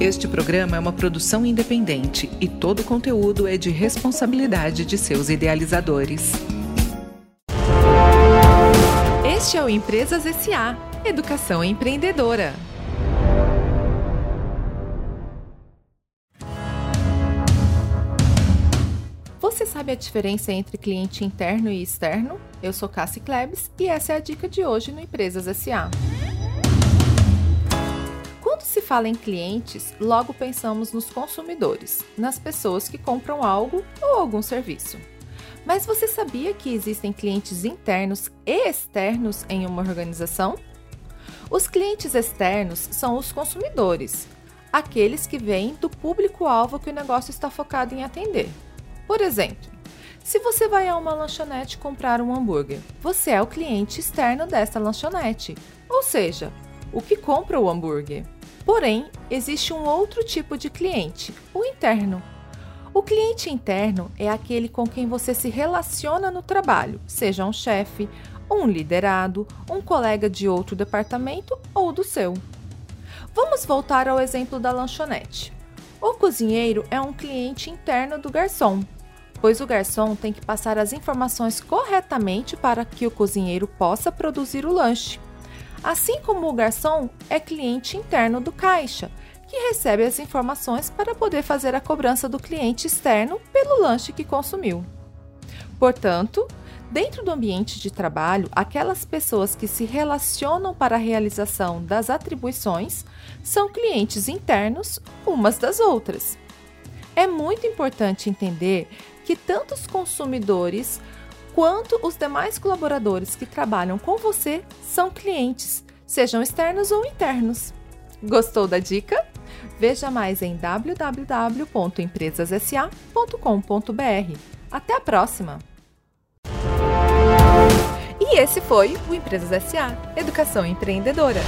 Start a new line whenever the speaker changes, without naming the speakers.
Este programa é uma produção independente e todo o conteúdo é de responsabilidade de seus idealizadores. Este é o Empresas SA Educação Empreendedora. Você sabe a diferença entre cliente interno e externo? Eu sou Cassie Klebs e essa é a dica de hoje no Empresas SA. Fala em clientes, logo pensamos nos consumidores, nas pessoas que compram algo ou algum serviço. Mas você sabia que existem clientes internos e externos em uma organização? Os clientes externos são os consumidores, aqueles que vêm do público-alvo que o negócio está focado em atender. Por exemplo, se você vai a uma lanchonete comprar um hambúrguer, você é o cliente externo dessa lanchonete, ou seja, o que compra o hambúrguer. Porém, existe um outro tipo de cliente, o interno. O cliente interno é aquele com quem você se relaciona no trabalho, seja um chefe, um liderado, um colega de outro departamento ou do seu. Vamos voltar ao exemplo da lanchonete. O cozinheiro é um cliente interno do garçom, pois o garçom tem que passar as informações corretamente para que o cozinheiro possa produzir o lanche assim como o garçom é cliente interno do caixa, que recebe as informações para poder fazer a cobrança do cliente externo pelo lanche que consumiu. Portanto, dentro do ambiente de trabalho, aquelas pessoas que se relacionam para a realização das atribuições são clientes internos umas das outras. É muito importante entender que tanto os consumidores quanto os demais colaboradores que trabalham com você são clientes, sejam externos ou internos. Gostou da dica? Veja mais em www.empresassa.com.br. Até a próxima! E esse foi o Empresas SA Educação Empreendedora.